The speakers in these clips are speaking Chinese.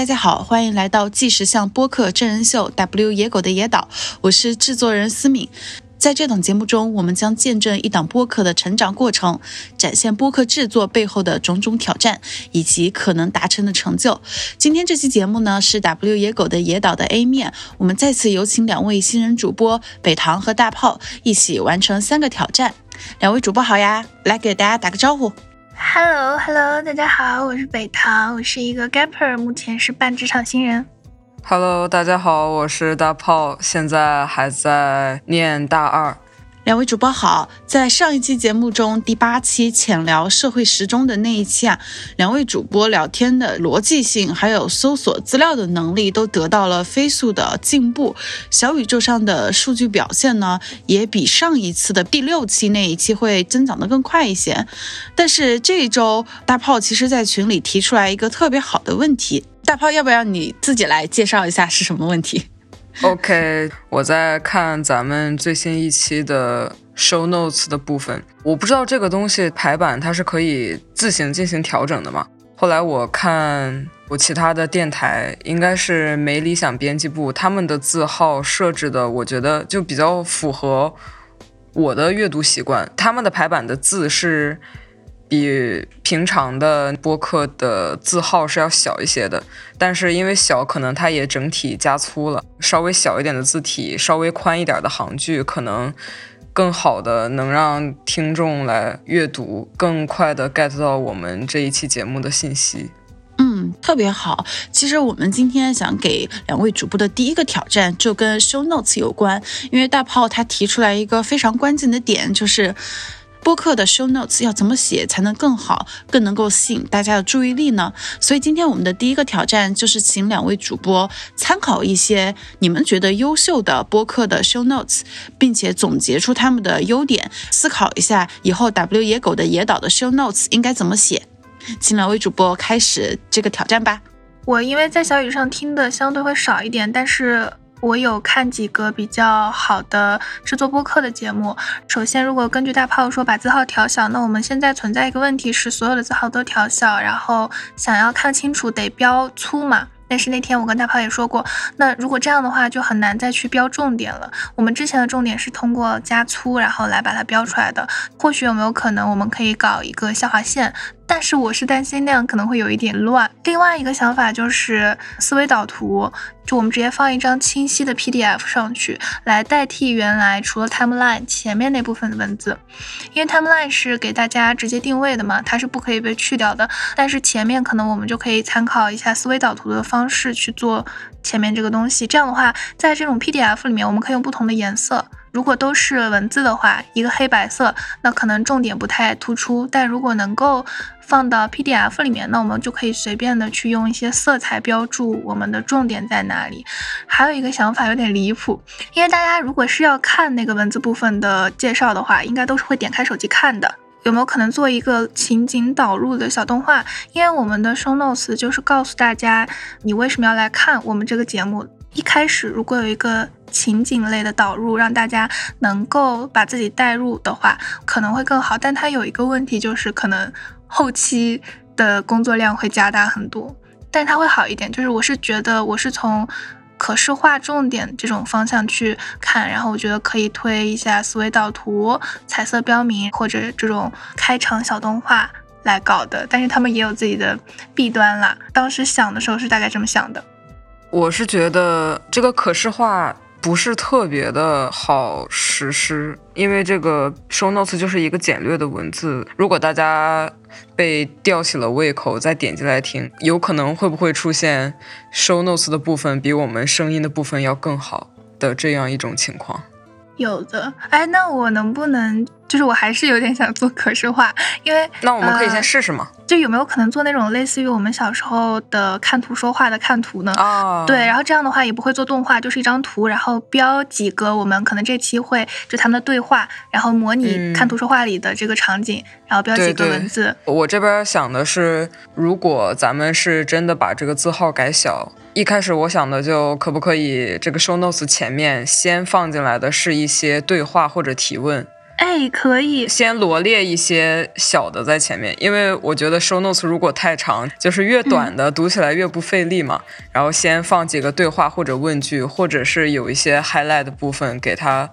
大家好，欢迎来到纪实向播客真人秀《W 野狗的野岛》，我是制作人思敏。在这档节目中，我们将见证一档播客的成长过程，展现播客制作背后的种种挑战以及可能达成的成就。今天这期节目呢是 W 野狗的野岛的 A 面，我们再次有请两位新人主播北堂和大炮一起完成三个挑战。两位主播好呀，来给大家打个招呼。Hello，Hello，大家好，我是北堂，我是一个 Gapper，目前是半职场新人。Hello，大家好，我是大炮，现在还在念大二。两位主播好，在上一期节目中，第八期浅聊社会时钟的那一期啊，两位主播聊天的逻辑性，还有搜索资料的能力都得到了飞速的进步。小宇宙上的数据表现呢，也比上一次的第六期那一期会增长的更快一些。但是这一周，大炮其实在群里提出来一个特别好的问题，大炮要不要你自己来介绍一下是什么问题？OK，我在看咱们最新一期的 show notes 的部分，我不知道这个东西排版它是可以自行进行调整的吗？后来我看我其他的电台，应该是没理想编辑部他们的字号设置的，我觉得就比较符合我的阅读习惯，他们的排版的字是。比平常的播客的字号是要小一些的，但是因为小，可能它也整体加粗了。稍微小一点的字体，稍微宽一点的行距，可能更好的能让听众来阅读，更快的 get 到我们这一期节目的信息。嗯，特别好。其实我们今天想给两位主播的第一个挑战，就跟 show notes 有关，因为大炮他提出来一个非常关键的点，就是。播客的 show notes 要怎么写才能更好、更能够吸引大家的注意力呢？所以今天我们的第一个挑战就是请两位主播参考一些你们觉得优秀的播客的 show notes，并且总结出他们的优点，思考一下以后 W 野狗的野岛的 show notes 应该怎么写。请两位主播开始这个挑战吧。我因为在小雨上听的相对会少一点，但是。我有看几个比较好的制作播客的节目。首先，如果根据大炮说把字号调小，那我们现在存在一个问题是，所有的字号都调小，然后想要看清楚得标粗嘛。但是那天我跟大炮也说过，那如果这样的话，就很难再去标重点了。我们之前的重点是通过加粗，然后来把它标出来的。或许有没有可能，我们可以搞一个下划线？但是我是担心那样可能会有一点乱。另外一个想法就是思维导图，就我们直接放一张清晰的 PDF 上去，来代替原来除了 timeline 前面那部分的文字。因为 timeline 是给大家直接定位的嘛，它是不可以被去掉的。但是前面可能我们就可以参考一下思维导图的方式去做前面这个东西。这样的话，在这种 PDF 里面，我们可以用不同的颜色。如果都是文字的话，一个黑白色，那可能重点不太突出。但如果能够放到 PDF 里面，那我们就可以随便的去用一些色彩标注我们的重点在哪里。还有一个想法有点离谱，因为大家如果是要看那个文字部分的介绍的话，应该都是会点开手机看的。有没有可能做一个情景导入的小动画？因为我们的 Show Notes 就是告诉大家你为什么要来看我们这个节目。一开始如果有一个情景类的导入，让大家能够把自己带入的话，可能会更好。但它有一个问题，就是可能后期的工作量会加大很多。但它会好一点，就是我是觉得我是从可视化重点这种方向去看，然后我觉得可以推一下思维导图、彩色标明或者这种开场小动画来搞的。但是他们也有自己的弊端啦。当时想的时候是大概这么想的。我是觉得这个可视化不是特别的好实施，因为这个 show notes 就是一个简略的文字。如果大家被吊起了胃口，再点进来听，有可能会不会出现 show notes 的部分比我们声音的部分要更好的这样一种情况？有的，哎，那我能不能？就是我还是有点想做可视化，因为那我们可以先试试嘛。就有没有可能做那种类似于我们小时候的看图说话的看图呢？哦，对，然后这样的话也不会做动画，就是一张图，然后标几个我们可能这期会就他们的对话，然后模拟看图说话里的这个场景，然后标几个文字。我这边想的是，如果咱们是真的把这个字号改小，一开始我想的就可不可以这个 show notes 前面先放进来的是一些对话或者提问。哎，可以，先罗列一些小的在前面，因为我觉得 show notes 如果太长，就是越短的读起来越不费力嘛。然后先放几个对话或者问句，或者是有一些 highlight 的部分，给它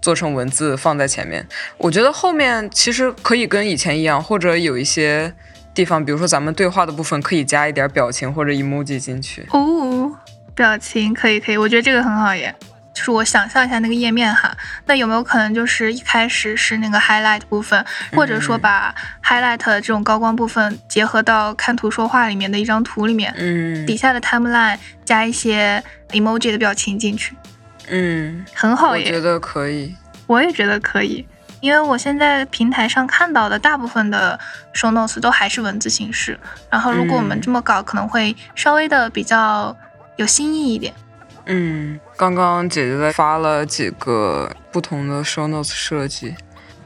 做成文字放在前面。我觉得后面其实可以跟以前一样，或者有一些地方，比如说咱们对话的部分，可以加一点表情或者 emoji 进去。哦，表情可以可以，我觉得这个很好耶。就是我想象一下那个页面哈，那有没有可能就是一开始是那个 highlight 部分，或者说把 highlight 这种高光部分结合到看图说话里面的一张图里面，嗯，底下的 timeline 加一些 emoji 的表情进去，嗯，很好耶，我觉得可以，我也觉得可以，因为我现在平台上看到的大部分的 show notes 都还是文字形式，然后如果我们这么搞，可能会稍微的比较有新意一点。嗯，刚刚姐姐在发了几个不同的 show notes 设计。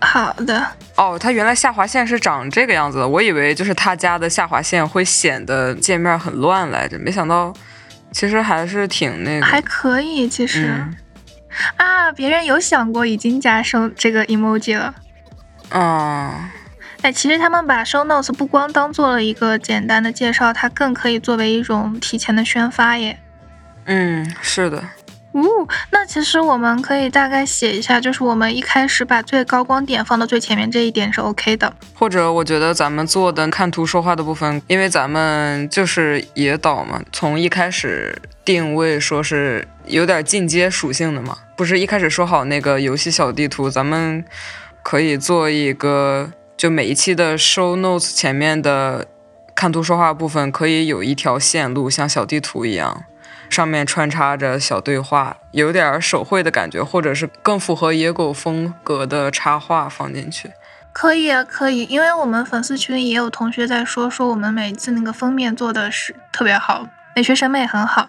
好的。哦，它原来下划线是长这个样子的，我以为就是他家的下划线会显得界面很乱来着，没想到其实还是挺那个。还可以，其实。嗯啊，别人有想过已经加收这个 emoji 了。嗯，哎，其实他们把 show notes 不光当做了一个简单的介绍，它更可以作为一种提前的宣发耶。嗯，是的。哦，那其实我们可以大概写一下，就是我们一开始把最高光点放到最前面这一点是 OK 的。或者我觉得咱们做的看图说话的部分，因为咱们就是野岛嘛，从一开始定位说是有点进阶属性的嘛，不是一开始说好那个游戏小地图，咱们可以做一个，就每一期的 show notes 前面的看图说话部分可以有一条线路，像小地图一样。上面穿插着小对话，有点手绘的感觉，或者是更符合野狗风格的插画放进去。可以啊，可以，因为我们粉丝群里也有同学在说，说我们每次那个封面做的是特别好，美学审美很好。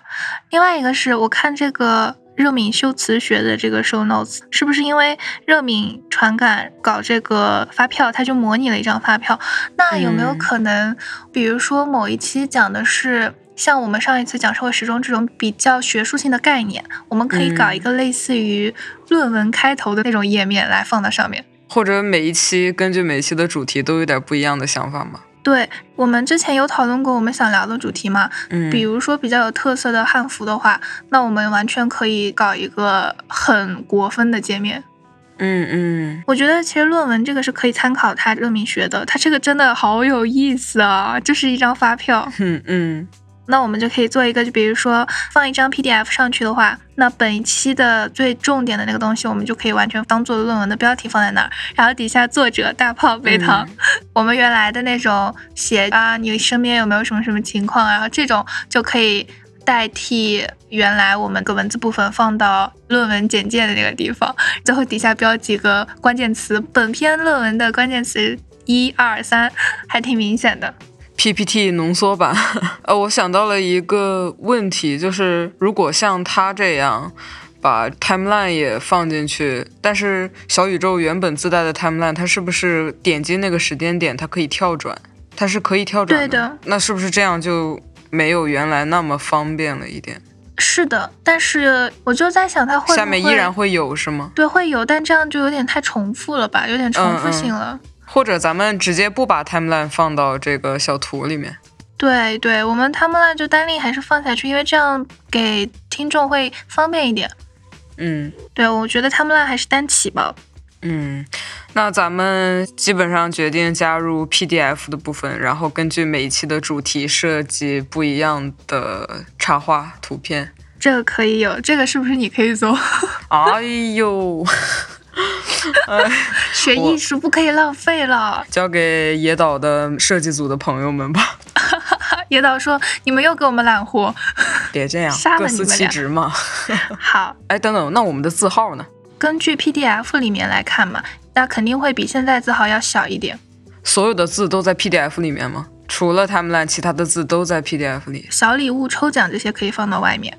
另外一个是我看这个热敏修辞学的这个 show notes，是不是因为热敏传感搞这个发票，他就模拟了一张发票？那有没有可能，比如说某一期讲的是？像我们上一次讲社会时钟这种比较学术性的概念，我们可以搞一个类似于论文开头的那种页面来放到上面，或者每一期根据每一期的主题都有点不一样的想法吗？对我们之前有讨论过我们想聊的主题嘛，嗯，比如说比较有特色的汉服的话，那我们完全可以搞一个很国风的界面。嗯嗯，我觉得其实论文这个是可以参考它热敏学的，它这个真的好有意思啊，就是一张发票。嗯嗯。那我们就可以做一个，就比如说放一张 PDF 上去的话，那本一期的最重点的那个东西，我们就可以完全当做论文的标题放在那儿，然后底下作者大炮杯糖，我们原来的那种写啊，你身边有没有什么什么情况，然后这种就可以代替原来我们个文字部分放到论文简介的那个地方，最后底下标几个关键词，本篇论文的关键词一二三，还挺明显的。PPT 浓缩版，呃，我想到了一个问题，就是如果像他这样把 timeline 也放进去，但是小宇宙原本自带的 timeline，它是不是点击那个时间点，它可以跳转？它是可以跳转的。对的。那是不是这样就没有原来那么方便了一点？是的，但是我就在想，它会下面依然会有是吗？对，会有，但这样就有点太重复了吧，有点重复性了。或者咱们直接不把 timeline 放到这个小图里面，对对，我们 timeline 就单例还是放下去，因为这样给听众会方便一点。嗯，对，我觉得 timeline 还是单起吧。嗯，那咱们基本上决定加入 PDF 的部分，然后根据每一期的主题设计不一样的插画图片。这个可以有，这个是不是你可以做？哎呦！学艺术不可以浪费了，交给野岛的设计组的朋友们吧。野岛说：“你们又给我们揽活，别这样，各司其职嘛。”好，哎，等等，那我们的字号呢？根据 PDF 里面来看嘛，那肯定会比现在字号要小一点。所有的字都在 PDF 里面吗？除了他们俩，其他的字都在 PDF 里。小礼物、抽奖这些可以放到外面。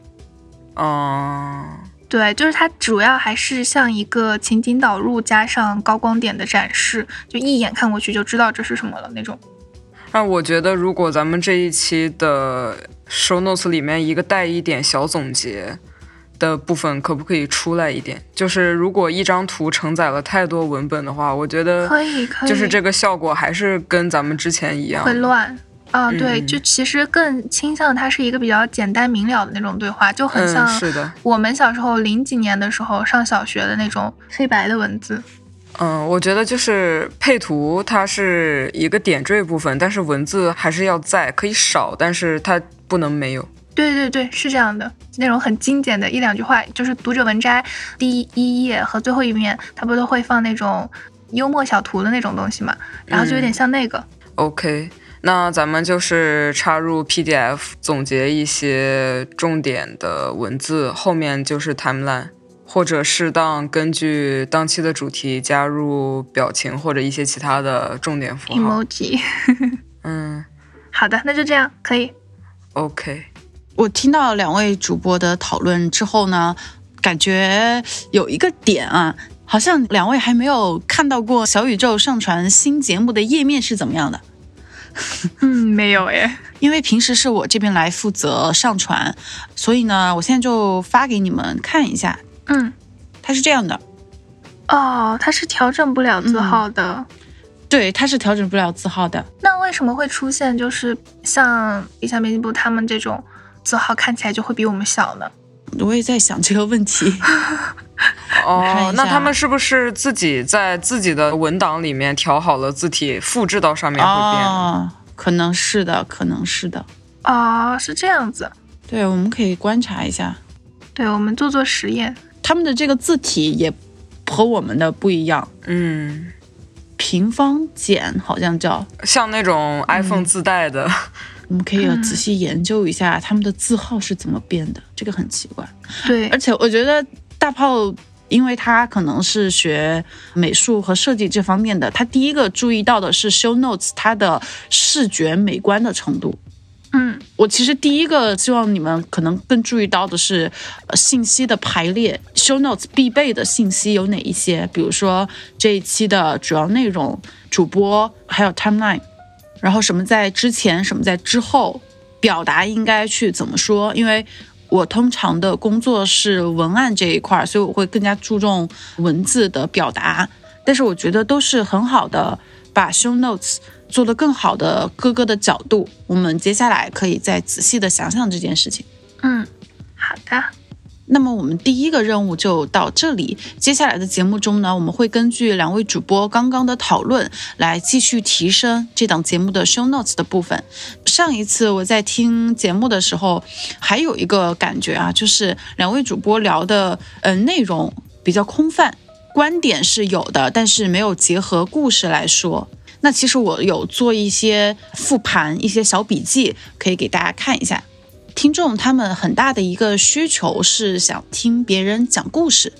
哦。对，就是它主要还是像一个情景导入加上高光点的展示，就一眼看过去就知道这是什么了那种。那我觉得，如果咱们这一期的 show notes 里面一个带一点小总结，的部分可不可以出来一点？就是如果一张图承载了太多文本的话，我觉得可以可以，就是这个效果还是跟咱们之前一样会乱。啊，对，嗯就其实更倾向它是一个比较简单明了的那种对话，就很像嗯，是的，我们小时候零几年的时候上小学的那种黑白的文字。嗯，我觉得就是配图它是一个点缀部分，但是文字还是要在，可以少，但是它不能没有。对对对，是这样的，那种很精简的一两句话，就是读者文摘第一页和最后一面，它不都会放那种幽默小图的那种东西嘛？然后就有点像那个。OK，那咱们就是插入 PDF，总结一些重点的文字，后面就是 timeline，或者适当根据当期的主题加入表情或者一些其他的重点符号。emoji。嗯好的，那就这样，可以。，OK，我听到两位主播的讨论之后呢，感觉有一个点啊，好像两位还没有看到过小宇宙上传新节目的页面是怎么样的。嗯，没有哎。因为平时是我这边来负责上传，所以呢，我现在就发给你们看一下。嗯，它是这样的，哦，它是调整不了字号的。对，它是调整不了字号的。那为什么会出现就是像理想编辑部他们这种字号看起来就会比我们小呢？我也在想这个问题。哦那他们是不是自己在自己的文档里面调好了字体，复制到上面会变？哦，可能是的，可能是的。哦，是这样子。对，我们可以观察一下，对，我们做做实验。他们的这个字体也和我们的不一样。嗯，平方简好像叫，像那种 iPhone 自带的，我们可以嗯仔细研究一下他们的字号是怎么变的，这个很奇怪。对而，且我觉得大炮，因为他可能是学美术和设计这方面的，他第一个注意到的是 show notes 它的视觉美观的程度。嗯我其实第一个希望你们可能更注意到的是，呃，信息的排列，show notes 必备的信息有哪一些？比如说这一期的主要内容、主播，还有 timeline，然后什么在之前，什么在之后，表达应该去怎么说？因为我通常的工作是文案这一块，所以我会更加注重文字的表达。但是我觉得都是很好的，把 show notes 做得更好的各个的角度。我们接下来可以再仔细的想想这件事情。嗯，好的。那么我们第一个任务就到这里。接下来的节目中呢，我们会根据两位主播刚刚的讨论来继续提升这档节目的 show notes 的部分。上一次我在听节目的时候，还有一个感觉啊，就是两位主播聊的呃内容比较空泛，观点是有的，但是没有结合故事来说。那其实我有做一些复盘，一些小笔记，可以给大家看一下。听众他们很大的一个需求是想听别人讲故事。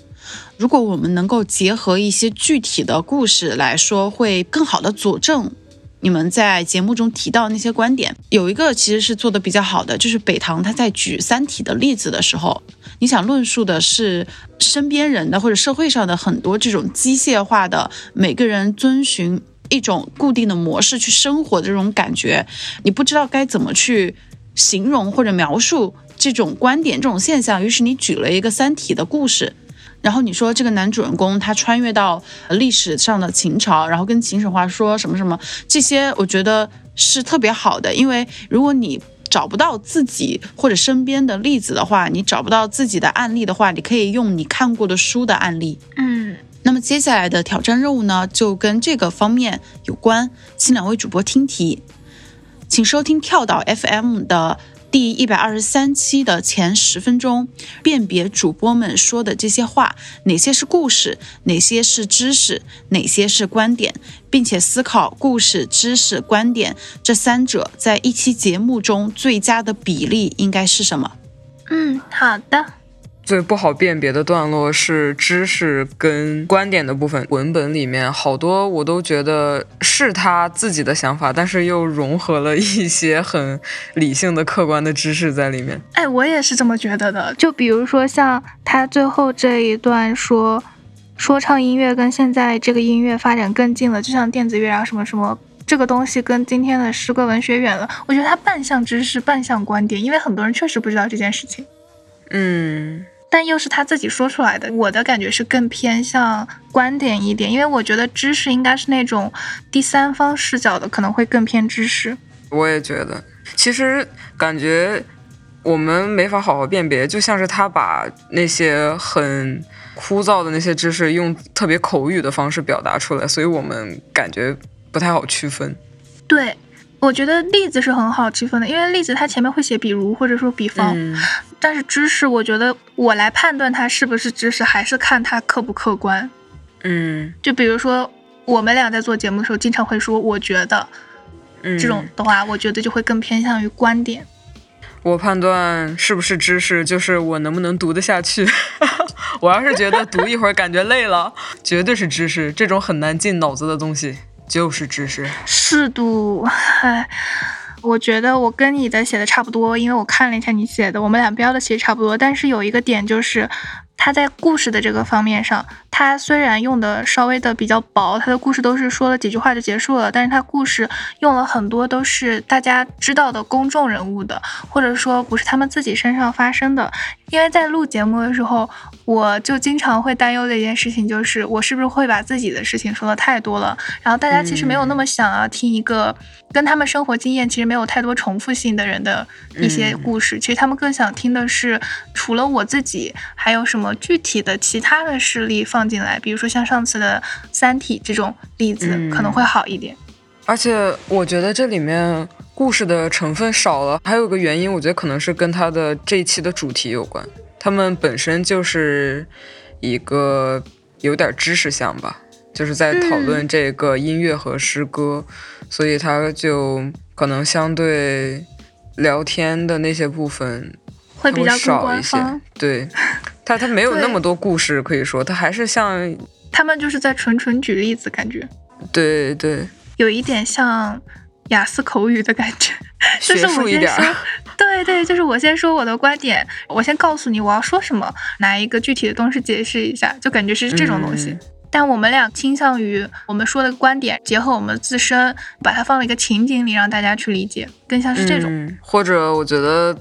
如果我们能够结合一些具体的故事来说，会更好的佐证你们在节目中提到那些观点。有一个其实是做的比较好的，就是北堂他在举《三体》的例子的时候，你想论述的是身边人的或者社会上的很多这种机械化的，每个人遵循一种固定的模式去生活的这种感觉，你不知道该怎么去形容或者描述这种观点、这种现象。于是你举了一个《三体》的故事，然后你说这个男主人公他穿越到历史上的秦朝，然后跟秦始皇说什么什么，这些我觉得是特别好的，因为如果你找不到自己或者身边的例子的话，你找不到自己的案例的话，你可以用你看过的书的案例。嗯，那么接下来的挑战任务呢，就跟这个方面有关，请两位主播听题，请收听跳岛 FM 的第一百二十三期的前十分钟，辨别主播们说的这些话，哪些是故事，哪些是知识，哪些是观点，并且思考故事、知识、观点这三者在一期节目中最佳的比例应该是什么？嗯，好的。最不好辨别的段落是知识跟观点的部分。文本里面好多我都觉得是他自己的想法，但是又融合了一些很理性的、客观的知识在里面。哎，我也是这么觉得的。就比如说像他最后这一段说，说唱音乐跟现在这个音乐发展更近了，就像电子乐啊什么什么。这个东西跟今天的诗歌文学远了，我觉得它半像知识，半像观点，因为很多人确实不知道这件事情。嗯，但又是他自己说出来的。我的感觉是更偏向观点一点，因为我觉得知识应该是那种第三方视角的，可能会更偏知识。我也觉得，其实感觉我们没法好好辨别，就像是他把那些很枯燥的那些知识用特别口语的方式表达出来，所以我们感觉不太好区分。对。我觉得例子是很好区分的，因为例子它前面会写比如或者说比方，但是知识，我觉得我来判断它是不是知识，还是看它客不客观。嗯，就比如说我们俩在做节目的时候，经常会说我觉得，这种的话，我觉得就会更偏向于观点。我判断是不是知识，就是我能不能读得下去。我要是觉得读一会儿感觉累了，绝对是知识，这种很难进脑子的东西。就是知识适度，我觉得我跟你的写的差不多，因为我看了一下你写的，我们俩标的其实差不多，但是有一个点就是。他在故事的这个方面上，他虽然用的稍微的比较薄，他的故事都是说了几句话就结束了，但是他故事用了很多都是大家知道的公众人物的，或者说不是他们自己身上发生的。因为在录节目的时候，我就经常会担忧的一件事情就是，我是不是会把自己的事情说的太多了，然后大家其实没有那么想要听一个跟他们生活经验其实没有太多重复性的人的一些故事，其实他们更想听的是除了我自己还有什么。具体的其他的事例放进来，比如说像上次的《三体》这种例子，可能会好一点。而且我觉得这里面故事的成分少了，还有个原因，我觉得可能是跟他的这一期的主题有关。他们本身就是一个有点知识向吧，就是在讨论这个音乐和诗歌，所以他就可能相对聊天的那些部分。会比较少一些，对，他他没有那么多故事可以说，他还是像他们就是在纯纯举例子，感觉，对对，有一点像雅思口语的感觉，就是我先说，对对，就是我先说我的观点，我先告诉你我要说什么，拿一个具体的东西解释一下，就感觉是这种东西。但我们俩倾向于我们说的观点结合我们自身，把它放在一个情景里让大家去理解，更像是这种，或者我觉得。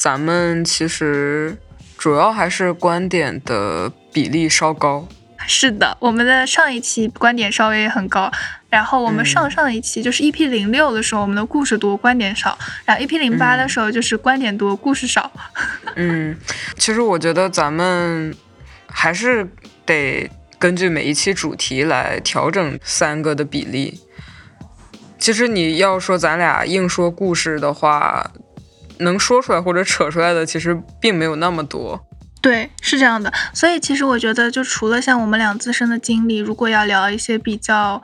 咱们其实主要还是观点的比例稍高。是的，我们的上一期观点稍微很高，然后我们上上一期就是 EP 零六的时候，我们的故事多，观点少；然后 EP 零八的时候就是观点多，故事少。嗯，其实我觉得咱们还是得根据每一期主题来调整三个的比例。其实你要说咱俩硬说故事的话。能说出来或者扯出来的，其实并没有那么多。对，是这样的。所以其实我觉得，就除了像我们俩自身的经历，如果要聊一些比较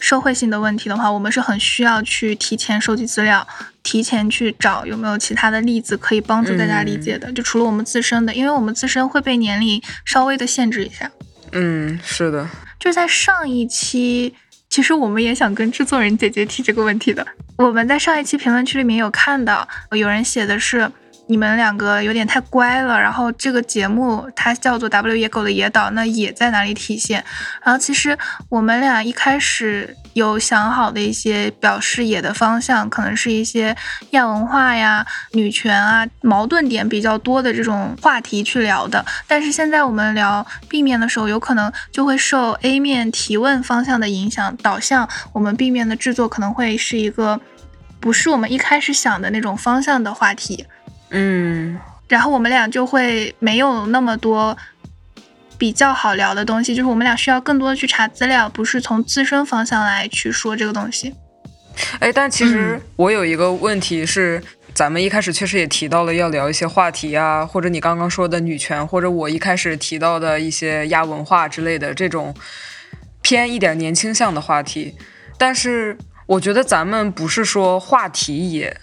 社会性的问题的话，我们是很需要去提前收集资料，提前去找有没有其他的例子可以帮助大家理解的。就除了我们自身的，因为我们自身会被年龄稍微的限制一下。嗯，是的。就在上一期。其实我们也想跟制作人姐姐提这个问题的。我们在上一期评论区里面有看到，有人写的是。你们两个有点太乖了，然后这个节目它叫做 W 野狗的野岛，那野在哪里体现？然后其实我们俩一开始有想好的一些表示野的方向，可能是一些亚文化呀、女权啊、矛盾点比较多的这种话题去聊的。但是现在我们聊 B 面的时候，有可能就会受 A 面提问方向的影响，导向我们 B 面的制作可能会是一个不是我们一开始想的那种方向的话题。嗯，然后我们俩就会没有那么多比较好聊的东西，就是我们俩需要更多的去查资料，不是从自身方向来去说这个东西。哎，但其实我有一个问题是，咱们一开始确实也提到了要聊一些话题啊，或者你刚刚说的女权，或者我一开始提到的一些亚文化之类的这种偏一点年轻向的话题，但是我觉得咱们不是说话题也。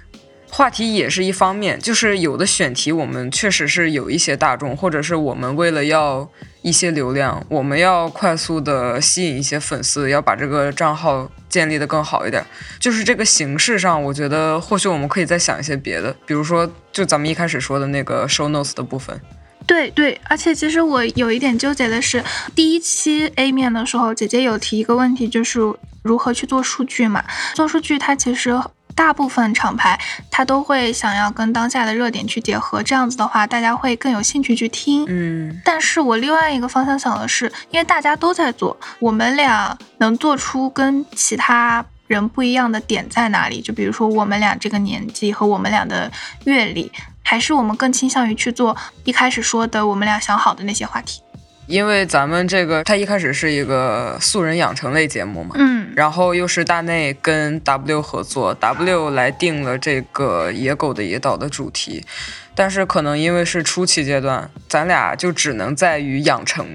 话题也是一方面，就是有的选题我们确实是有一些大众，或者是我们为了要一些流量，我们要快速的吸引一些粉丝，要把这个账号建立的更好一点。就是这个形式上，我觉得或许我们可以再想一些别的，比如说就咱们一开始说的那个 show notes 的部分。对对，而且其实我有一点纠结的是，第一期 A 面的时候，姐姐有提一个问题，就是如何去做数据嘛？做数据它其实。大部分厂牌它都会想要跟当下的热点去结合，这样子的话，大家会更有兴趣去听。嗯，但是我另外一个方向想的是，因为大家都在做，我们俩能做出跟其他人不一样的点在哪里？就比如说我们俩这个年纪和我们俩的阅历，还是我们更倾向于去做一开始说的我们俩想好的那些话题。因为咱们这个它一开始是一个素人养成类节目嘛，嗯，然后又是大内跟 W 合作，W 来定了这个野狗的野岛的主题，但是可能因为是初期阶段，咱俩就只能在于养成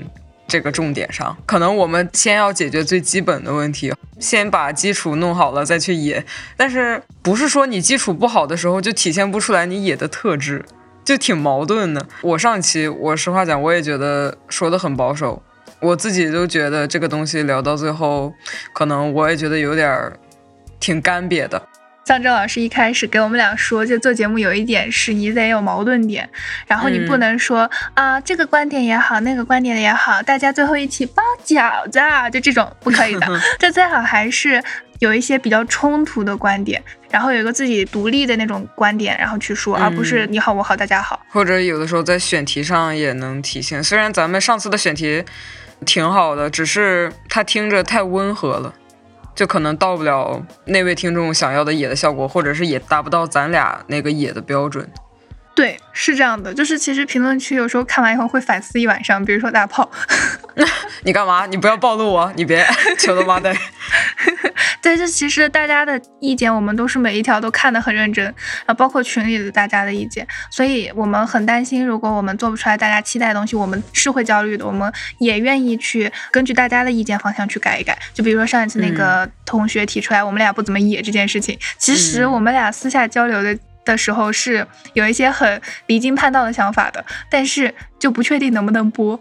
这个重点上，可能我们先要解决最基本的问题，先把基础弄好了再去野，但是不是说你基础不好的时候就体现不出来你野的特质。就挺矛盾的。我上期，我实话讲，我也觉得说的很保守，我自己都觉得这个东西聊到最后，可能我也觉得有点儿挺干瘪的。像郑老师一开始给我们俩说，就做节目有一点是你得有矛盾点，然后你不能说啊这个观点也好，那个观点也好，大家最后一起包饺子啊，就这种不可以的。这最好还是。有一些比较冲突的观点，然后有一个自己独立的那种观点，然后去说，而不是你好我好大家好。或者有的时候在选题上也能体现。虽然咱们上次的选题挺好的，只是他听着太温和了，就可能到不了那位听众想要的野的效果，或者是也达不到咱俩那个野的标准。对，是这样的，就是其实评论区有时候看完以后会反思一晚上。比如说大炮，你干嘛？你不要暴露我，你别，求他妈的。对，这其实大家的意见，我们都是每一条都看得很认真啊，包括群里的大家的意见，所以我们很担心，如果我们做不出来大家期待的东西，我们是会焦虑的。我们也愿意去根据大家的意见方向去改一改。就比如说上一次那个同学提出来我们俩不怎么野这件事情，其实我们俩私下交流的。的时候是有一些很离经叛道的想法的，但是就不确定能不能播。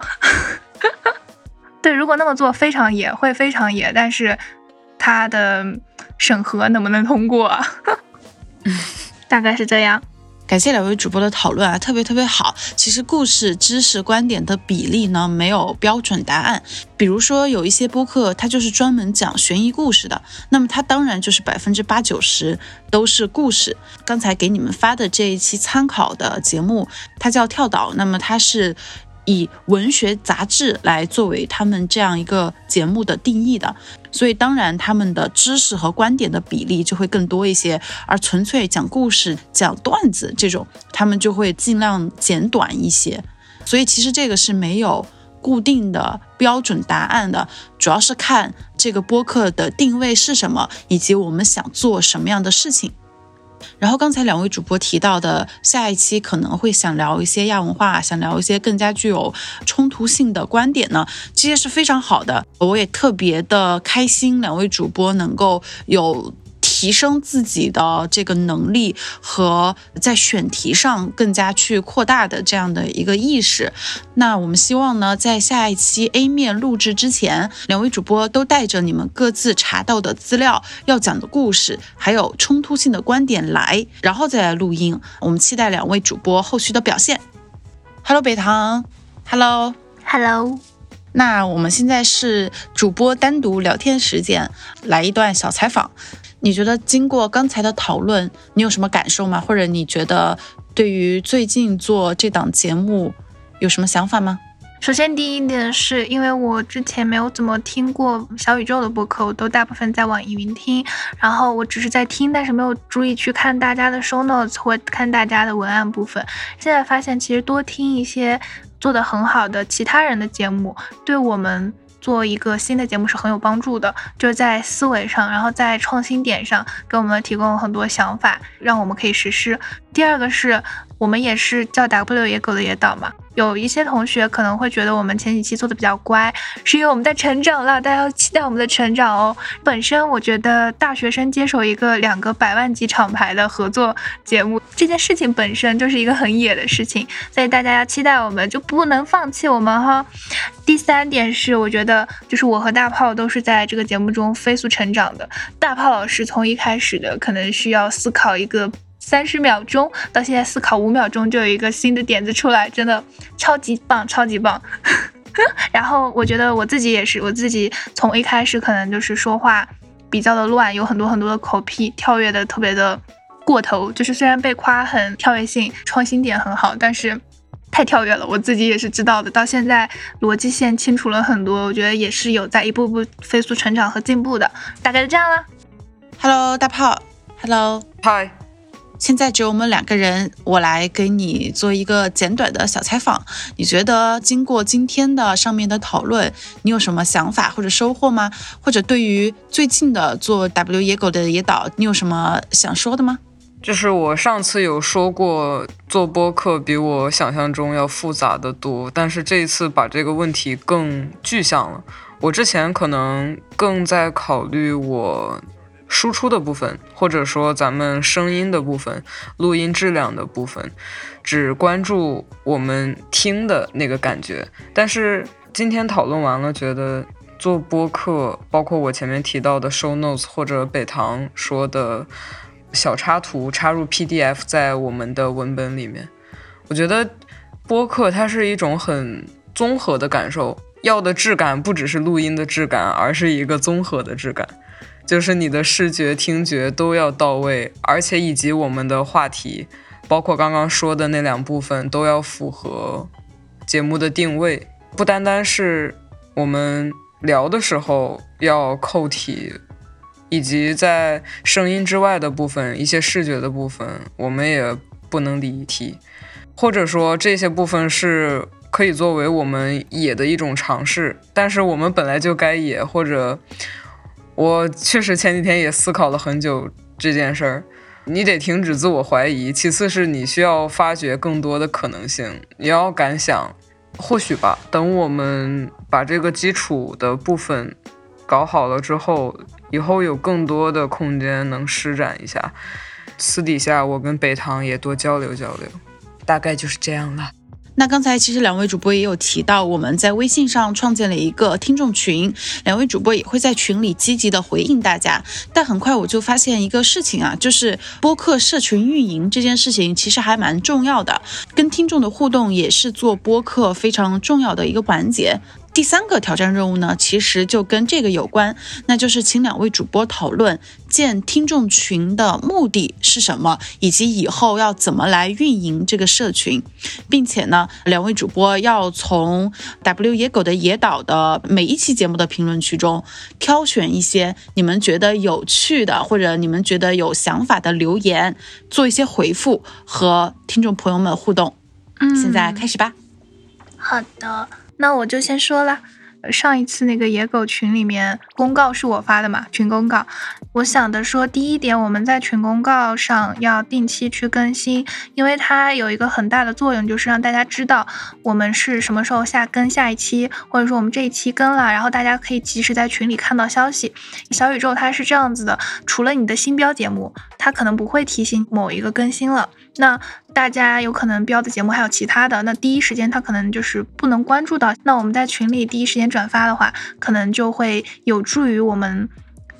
对，如果那么做非常野，会非常野，但是它的审核能不能通过？大概是这样。感谢两位主播的讨论啊，特别特别好。其实故事、知识、观点的比例呢，没有标准答案。比如说有一些播客，它就是专门讲悬疑故事的，那么它当然就是百分之八九十都是故事。刚才给你们发的这一期参考的节目，它叫跳岛，那么它是。以文学杂志来作为他们这样一个节目的定义的，所以当然他们的知识和观点的比例就会更多一些，而纯粹讲故事、讲段子这种，他们就会尽量简短一些。所以其实这个是没有固定的标准答案的，主要是看这个播客的定位是什么，以及我们想做什么样的事情。然后刚才两位主播提到的下一期可能会想聊一些亚文化，想聊一些更加具有冲突性的观点呢，这些是非常好的，我也特别的开心，两位主播能够有。提升自己的这个能力和在选题上更加去扩大的这样的一个意识。那我们希望呢，在下一期 A 面录制之前，两位主播都带着你们各自查到的资料、要讲的故事，还有冲突性的观点来，然后再来录音。我们期待两位主播后续的表现。Hello，北堂，Hello，Hello。那我们现在是主播单独聊天时间，来一段小采访。你觉得经过刚才的讨论，你有什么感受吗？或者你觉得对于最近做这档节目有什么想法吗？首先，第一点是因为我之前没有怎么听过小宇宙的播客，我都大部分在网易云听，然后我只是在听，但是没有注意去看大家的 show notes 或看大家的文案部分。现在发现，其实多听一些做得很好的其他人的节目，对我们。做一个新的节目是很有帮助的，就是在思维上，然后在创新点上给我们提供很多想法，让我们可以实施。第二个是我们也是叫 W 野狗的野岛嘛。有一些同学可能会觉得我们前几期做的比较乖，是因为我们在成长了，大家要期待我们的成长哦。本身我觉得大学生接手一个两个百万级厂牌的合作节目，这件事情本身就是一个很野的事情，所以大家要期待我们，就不能放弃我们哈。第三点是，我觉得就是我和大炮都是在这个节目中飞速成长的。大炮老师从一开始的可能需要思考一个。三十秒钟到现在思考五秒钟就有一个新的点子出来，真的超级棒，超级棒。然后我觉得我自己也是，我自己从一开始可能就是说话比较的乱，有很多很多的口癖，跳跃的特别的过头。就是虽然被夸很跳跃性、创新点很好，但是太跳跃了。我自己也是知道的，到现在逻辑线清楚了很多，我觉得也是有在一步步飞速成长和进步的。大概就这样啦。Hello，大炮。Hello，嗨。现在只有我们两个人，我来给你做一个简短的小采访。你觉得经过今天的上面的讨论，你有什么想法或者收获吗？或者对于最近的做 W 野狗的野导，你有什么想说的吗？就是我上次有说过，做播客比我想象中要复杂的多，但是这一次把这个问题更具象了。我之前可能更在考虑我。输出的部分，或者说咱们声音的部分、录音质量的部分，只关注我们听的那个感觉。但是今天讨论完了，觉得做播客，包括我前面提到的 show notes 或者北堂说的小插图插入 PDF 在我们的文本里面，我觉得播客它是一种很综合的感受，要的质感不只是录音的质感，而是一个综合的质感。就是你的视觉、听觉都要到位，而且以及我们的话题，包括刚刚说的那两部分，都要符合节目的定位。不单单是我们聊的时候要扣题，以及在声音之外的部分，一些视觉的部分，我们也不能离题。或者说这些部分是可以作为我们野的一种尝试，但是我们本来就该野，或者。我确实前几天也思考了很久这件事儿，你得停止自我怀疑。其次是你需要发掘更多的可能性，你要敢想，或许吧。等我们把这个基础的部分搞好了之后，以后有更多的空间能施展一下。私底下我跟北堂也多交流交流，大概就是这样了。那刚才其实两位主播也有提到，我们在微信上创建了一个听众群，两位主播也会在群里积极的回应大家。但很快我就发现一个事情啊，就是播客社群运营这件事情其实还蛮重要的，跟听众的互动也是做播客非常重要的一个环节。第三个挑战任务呢，其实就跟这个有关，那就是请两位主播讨论建听众群的目的是什么，以及以后要怎么来运营这个社群，并且呢，两位主播要从 W 野狗的野岛的每一期节目的评论区中挑选一些你们觉得有趣的或者你们觉得有想法的留言，做一些回复和听众朋友们互动。嗯，现在开始吧。好的。那我就先说了，上一次那个野狗群里面公告是我发的嘛，群公告。我想的说，第一点，我们在群公告上要定期去更新，因为它有一个很大的作用，就是让大家知道我们是什么时候下更下一期，或者说我们这一期更了，然后大家可以及时在群里看到消息。小宇宙它是这样子的，除了你的新标节目，它可能不会提醒某一个更新了。那大家有可能标的节目还有其他的，那第一时间他可能就是不能关注到。那我们在群里第一时间转发的话，可能就会有助于我们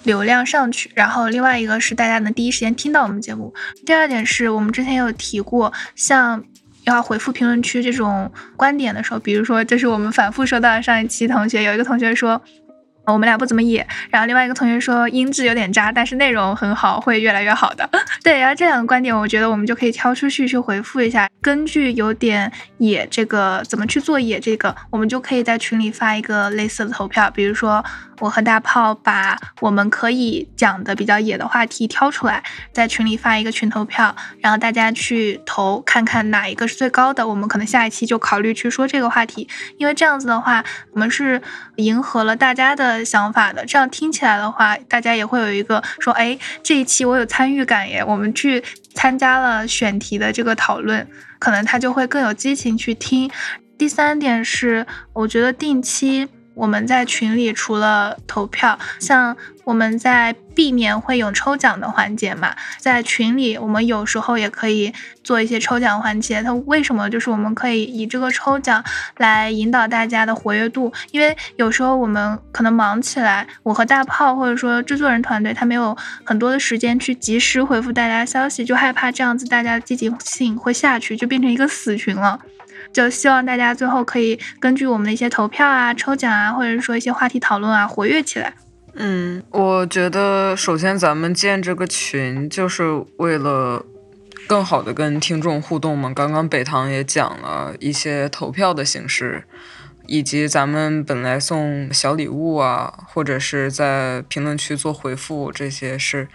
流量上去。然后另外一个是大家能第一时间听到我们节目。第二点是我们之前有提过，像要回复评论区这种观点的时候，比如说这是我们反复收到上一期同学有一个同学说。我们俩不怎么野，然后另外一个同学说音质有点渣，但是内容很好，会越来越好的。对，然后这两个观点，我觉得我们就可以挑出去去回复一下。根据有点野这个怎么去做野这个，我们就可以在群里发一个类似的投票，比如说。我和大炮把我们可以讲的比较野的话题挑出来，在群里发一个群投票，然后大家去投，看看哪一个是最高的，我们可能下一期就考虑去说这个话题。因为这样子的话，我们是迎合了大家的想法的，这样听起来的话，大家也会有一个说，哎，这一期我有参与感耶，我们去参加了选题的这个讨论，可能他就会更有激情去听。第三点是，我觉得定期。我们在群里除了投票，像我们在避免会有抽奖的环节嘛，在群里我们有时候也可以做一些抽奖环节。它为什么？就是我们可以以这个抽奖来引导大家的活跃度，因为有时候我们可能忙起来，我和大炮或者说制作人团队他没有很多的时间去及时回复大家消息，就害怕这样子大家的积极性会下去，就变成一个死群了。就希望大家最后可以根据我们的一些投票啊、抽奖啊，或者说一些话题讨论啊，活跃起来。嗯，我觉得首先咱们建这个群就是为了更好的跟听众互动嘛。刚刚北堂也讲了一些投票的形式，以及咱们本来送小礼物啊，或者是在评论区做回复这些事。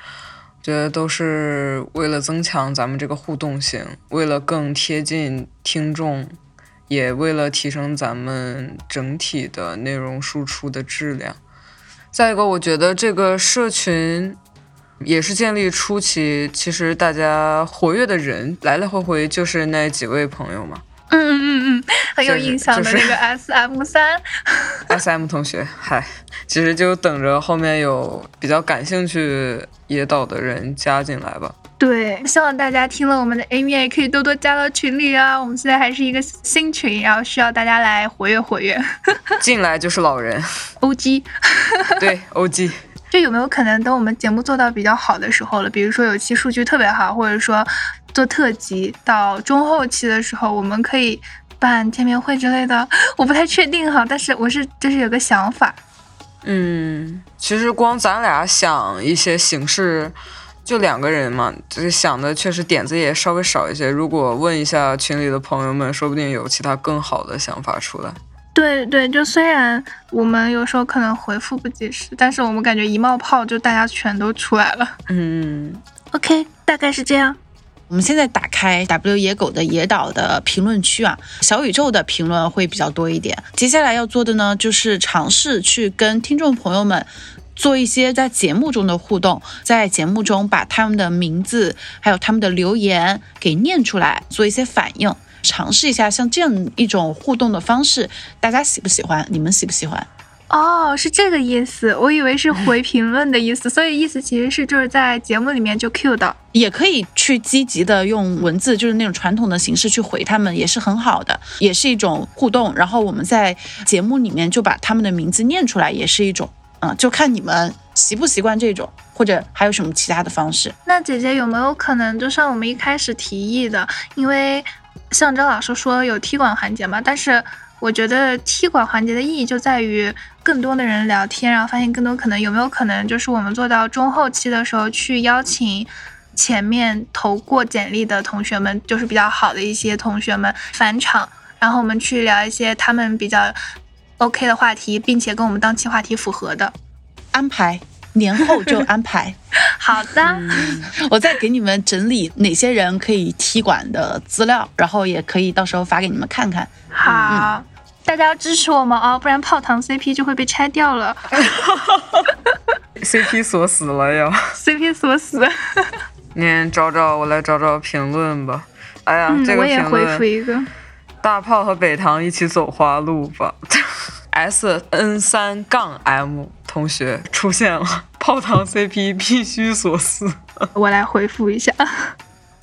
觉得都是为了增强咱们这个互动性，为了更贴近听众，也为了提升咱们整体的内容输出的质量。再一个，我觉得这个社群也是建立初期，其实大家活跃的人来来回回就是那几位朋友嘛。嗯嗯嗯嗯，很有印象的那个 S M 三，S M 同学，嗨，其实就等着后面有比较感兴趣野岛的人加进来吧。对，希望大家听了我们的 A 面也可以多多加到群里啊。我们现在还是一个新群，然后需要大家来活跃活跃。进来就是老人，O G，对 O G。就有没有可能等我们节目做到比较好的时候了，比如说有期数据特别好，或者说。做特辑到中后期的时候，我们可以办见面会之类的，我不太确定哈，但是我是就是有个想法。嗯，其实光咱俩想一些形式，就两个人嘛，就是想的确实点子也稍微少一些。如果问一下群里的朋友们，说不定有其他更好的想法出来。对对，就虽然我们有时候可能回复不及时，但是我们感觉一冒泡就大家全都出来了。嗯，OK，大概是这样。我们现在打开 W 野狗的野岛的评论区啊，小宇宙的评论会比较多一点。接下来要做的呢，就是尝试去跟听众朋友们做一些在节目中的互动，在节目中把他们的名字还有他们的留言给念出来，做一些反应，尝试一下像这样一种互动的方式，大家喜不喜欢？你们喜不喜欢？哦，是这个意思，我以为是回评论的意思，所以意思其实是就是在节目里面就 Q 到，也可以去积极的用文字，就是那种传统的形式去回他们，也是很好的，也是一种互动。然后我们在节目里面就把他们的名字念出来，也是一种，嗯，就看你们习不习惯这种，或者还有什么其他的方式。那姐姐有没有可能就像我们一开始提议的，因为像张老师说有踢馆环节嘛，但是。我觉得踢馆环节的意义就在于更多的人聊天，然后发现更多可能有没有可能就是我们做到中后期的时候去邀请前面投过简历的同学们，就是比较好的一些同学们返场，然后我们去聊一些他们比较 OK 的话题，并且跟我们当期话题符合的安排，年后就安排。好的，我再给你们整理哪些人可以踢馆的资料，然后也可以到时候发给你们看看。好。大家要支持我们啊，不然泡糖 CP 就会被拆掉了。CP 锁死了要。CP 锁死。你找找，我来找找评论吧。哎呀，这个评论。大炮和北糖一起走花路吧。S N 三杠 M 同学出现了，泡糖 CP 必须锁死。我来回复一下。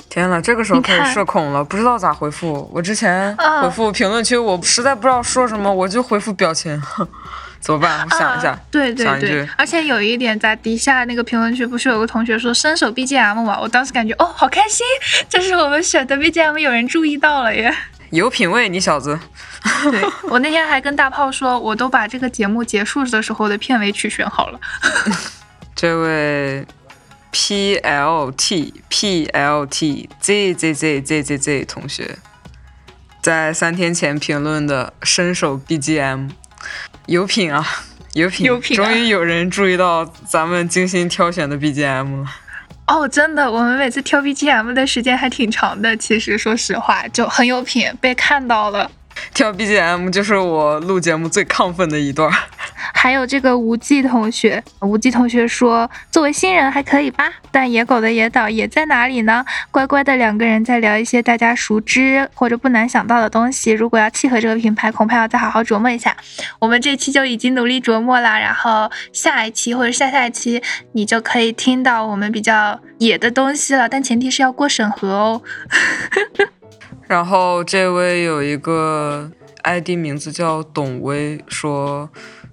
天呐，这个时候开始社恐了，不知道咋回复。我之前回复评论区，我实在不知道说什么，我就回复表情，怎么办？我想一下，对对对。而且有一点，在底下那个评论区，不是有个同学说伸手 BGM 吗？我当时感觉哦，好开心，这是我们选的 BGM，有人注意到了耶。有品位，你小子。对 我那天还跟大炮说，我都把这个节目结束的时候的片尾曲选好了。这位。P L T P L T Z Z Z Z Z Z 同学在三天前评论的伸手 B G M 有品啊，有品，有品，终于有人注意到咱们精心挑选的 B G M 了。哦，真的，我们每次挑 B G M 的时间还挺长的。其实说实话，就很有品，被看到了。跳 B G M 就是我录节目最亢奋的一段。还有这个无忌同学，无忌同学说，作为新人还可以吧，但野狗的野岛也在哪里呢？乖乖的两个人在聊一些大家熟知或者不难想到的东西。如果要契合这个品牌，恐怕要再好好琢磨一下。我们这期就已经努力琢磨了，然后下一期或者下下一期，你就可以听到我们比较野的东西了。但前提是要过审核哦。然后这位有一个 ID 名字叫董威，说。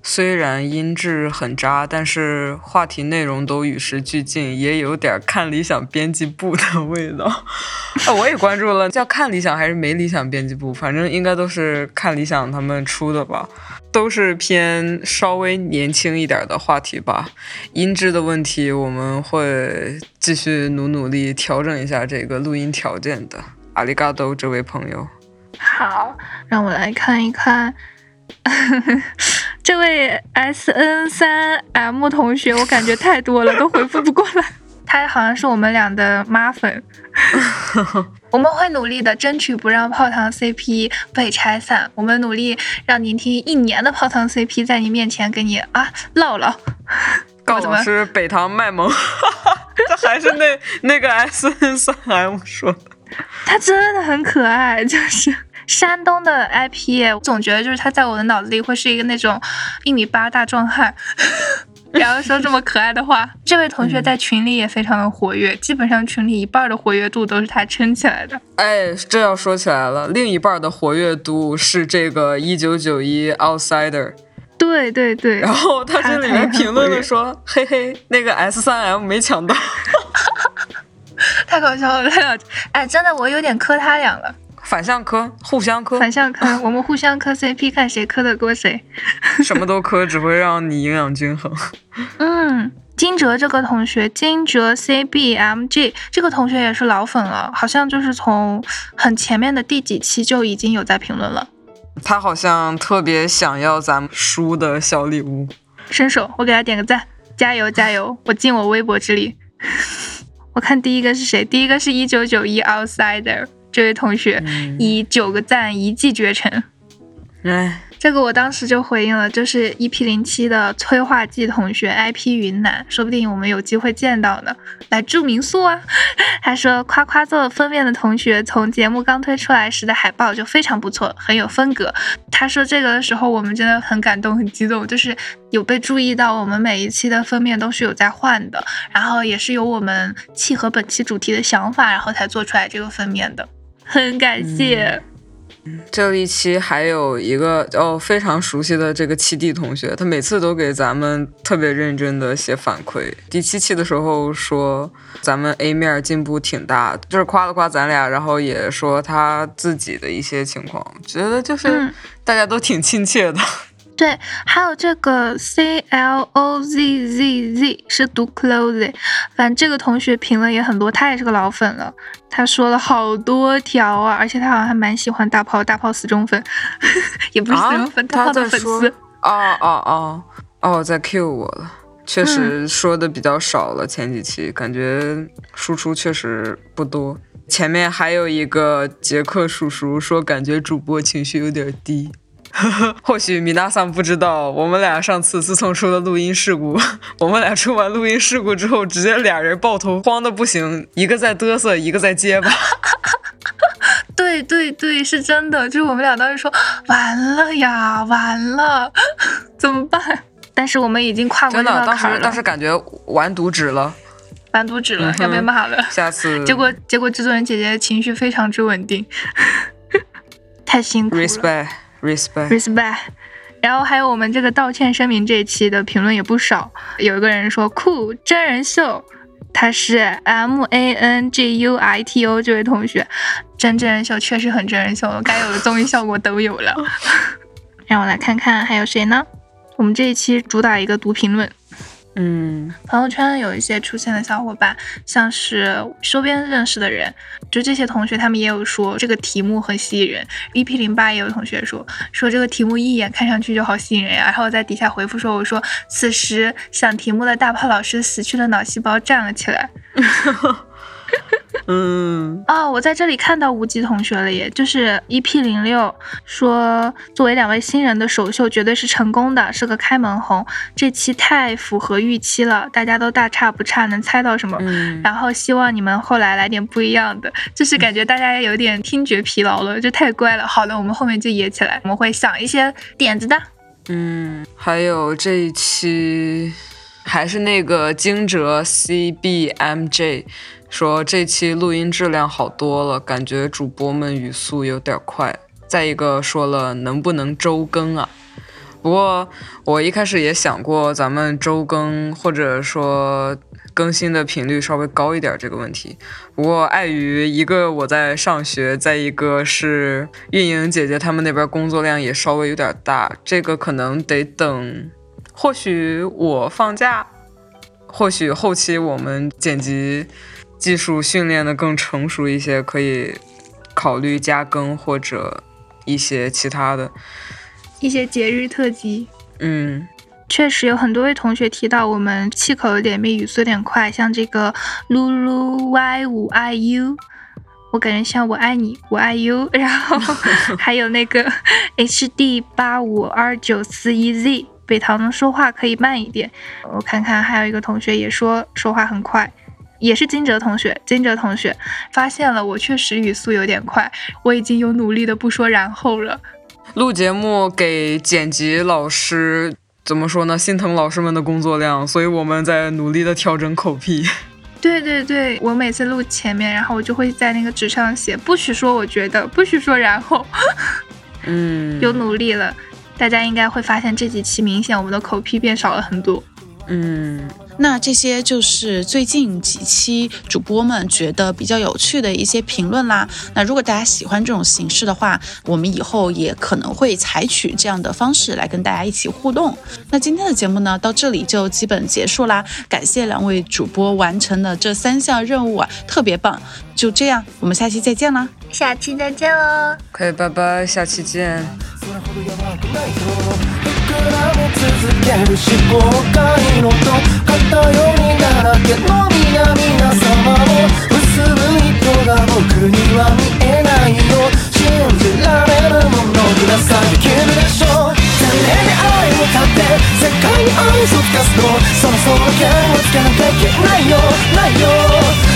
虽然音质很渣，但是话题内容都与时俱进，也有点看理想编辑部的味道。啊，我也关注了，叫看理想还是没理想编辑部，反正应该都是看理想他们出的吧，都是偏稍微年轻一点的话题吧。音质的问题，我们会继续努努力调整一下这个录音条件的。阿里嘎多，这位朋友。好，让我来看一看，这位 S N 三 M 同学，我感觉太多了，都回复不过来。他好像是我们俩的妈粉，我们会努力的，争取不让泡糖 CP 被拆散。我们努力让您听一年的泡糖 CP 在你面前给你啊唠唠。高老师北唐卖萌，这还是那那个 S N 三 M 说的。他真的很可爱，就是山东的 IP，总觉得就是他在我的脑子里会是一个那种一米八大壮汉。然后说这么可爱的话，这位同学在群里也非常的活跃，基本上群里一半的活跃度都是他撑起来的。哎，这要说起来了，另一半的活跃度是这个一九九一 Outsider。对对对。然后他这里面评论的说，嘿嘿，那个 S 三 M 没抢到，太搞笑了，太搞笑。哎，真的，我有点磕他俩了。反向磕，互相磕，反向磕，我们互相磕 CP，看谁磕得过谁。什么都磕，只会让你营养均衡。嗯，金哲这个同学，金哲 CBMG 这个同学也是老粉了，好像就是从很前面的第几期就已经有在评论了。他好像特别想要咱们书的小礼物，伸手，我给他点个赞，加油加油，我尽我微薄之力。我看第一个是谁？第一个是一九九一 Outsider。这位同学以九个赞一骑绝尘，哎，这个我当时就回应了，就是 EP 零七的催化剂同学 IP 云南，说不定我们有机会见到呢，来住民宿啊。他说夸夸做封面的同学，从节目刚推出来时的海报就非常不错，很有风格。他说这个的时候，我们真的很感动，很激动，就是有被注意到，我们每一期的封面都是有在换的，然后也是有我们契合本期主题的想法，然后才做出来这个封面的。很感谢。这一期还有一个哦非常熟悉的这个七弟同学，他每次都给咱们特别认真的写反馈。第七期的时候说咱们 A 面进步挺大，就是夸了夸咱俩，然后也说他自己的一些情况，觉得就是大家都挺亲切的。对，还有这个 C L O Z Z Z 是读 close，反正这个同学评论也很多，他也是个老粉了。他说了好多条啊，而且他好像还蛮喜欢大炮，大炮死忠粉，也不是死忠粉，大炮的粉丝。哦哦哦哦，在 Q 我了，确实说的比较少了。前几期感觉输出确实不多。前面还有一个杰克叔叔说，感觉主播情绪有点低。或许米娜桑不知道，我们俩上次自从出了录音事故，我们俩出完录音事故之后，直接俩人抱头慌的不行，一个在嘚瑟，一个在结巴。对对对，是真的，就是我们俩当时说完了呀，完了，怎么办？但是我们已经跨过那坎了。真的，当时当时感觉完犊子了，完犊子了，要被骂了。下次。结果结果制作人姐姐情绪非常之稳定，太辛苦了。Respect。respect，然后还有我们这个道歉声明这一期的评论也不少，有一个人说酷真人秀，他是 M A N G U I T O 这位同学，真真人秀确实很真人秀，该有的综艺效果都有了。让我来看看还有谁呢？我们这一期主打一个读评论。嗯，朋友圈有一些出现的小伙伴，像是周边认识的人，就这些同学，他们也有说这个题目很吸引人。EP 零八也有同学说，说这个题目一眼看上去就好吸引人呀。然后我在底下回复说，我说此时想题目的大炮老师死去的脑细胞站了起来。嗯哦，我在这里看到无极同学了，耶，就是 EP 零六说，作为两位新人的首秀绝对是成功的，是个开门红。这期太符合预期了，大家都大差不差，能猜到什么？然后希望你们后来来点不一样的，就是感觉大家有点听觉疲劳了，就太乖了。好的，我们后面就野起来，我们会想一些点子的。嗯，还有这一期还是那个惊蛰 CBMJ。说这期录音质量好多了，感觉主播们语速有点快。再一个说了能不能周更啊？不过我一开始也想过咱们周更，或者说更新的频率稍微高一点这个问题。不过碍于一个我在上学，再一个是运营姐姐他们那边工作量也稍微有点大，这个可能得等，或许我放假，或许后期我们剪辑技术训练的更成熟一些，可以考虑加更或者一些其他的。一些节日特辑，嗯，确实有很多位同学提到我们气口有点密，语速有点快，像这个 lulu y 五 i u，我感觉像我爱你，我爱 you，然后还有那个 h d 八五二九四一 z，北唐说话可以慢一点，我看看还有一个同学也说说话很快，也是金哲同学，金哲同学发现了我确实语速有点快，我已经有努力的不说然后了。录节目给剪辑老师怎么说呢？心疼老师们的工作量，所以我们在努力的调整口癖。对对对，我每次录前面，然后我就会在那个纸上写，不许说我觉得，不许说然后。嗯，有努力了，大家应该会发现这几期明显我们的口癖变少了很多。嗯。那这些就是最近几期主播们觉得比较有趣的一些评论啦。那如果大家喜欢这种形式的话，我们以后也可能会采取这样的方式来跟大家一起互动。那今天的节目呢，到这里就基本结束啦。感谢两位主播完成的这三项任务啊，特别棒。就这样，我们下期再见啦！下期再见喽！可以，拜拜，下期见。ったようにだらけの皆々様も薄い糸が僕には見えないよ信じられるものくださいできるでしょう全霊で愛を立って世界に愛を吹かすとそろそろ剣をつけなきゃいけないよないよ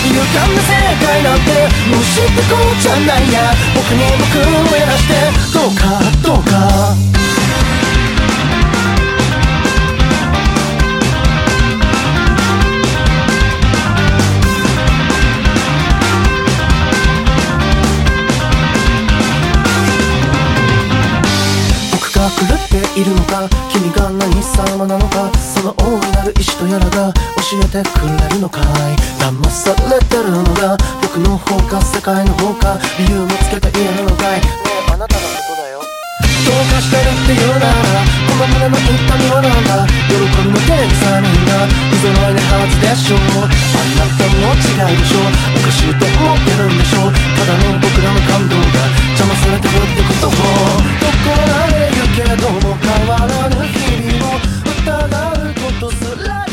歪んだ世界なんてもう知ってこうじゃないや僕に僕をやらしてどうかどうか。ているのか君が何様なのかその大いなる意志とやらが教えてくれるのかい。騙されてるのが僕の方か世界の方か理由もつけた嫌なのかい。ねえあなたのことだよ。どうかしてるっていうならこの胸の痛みはなんだ。喜びの店員さんなんな不揃いなはずでしょあなたも違いでしょおかしいと思ってるんでしょただの僕らの感動が邪魔されてるってことを。どこまでけども変わらぬ日々も疑うことすら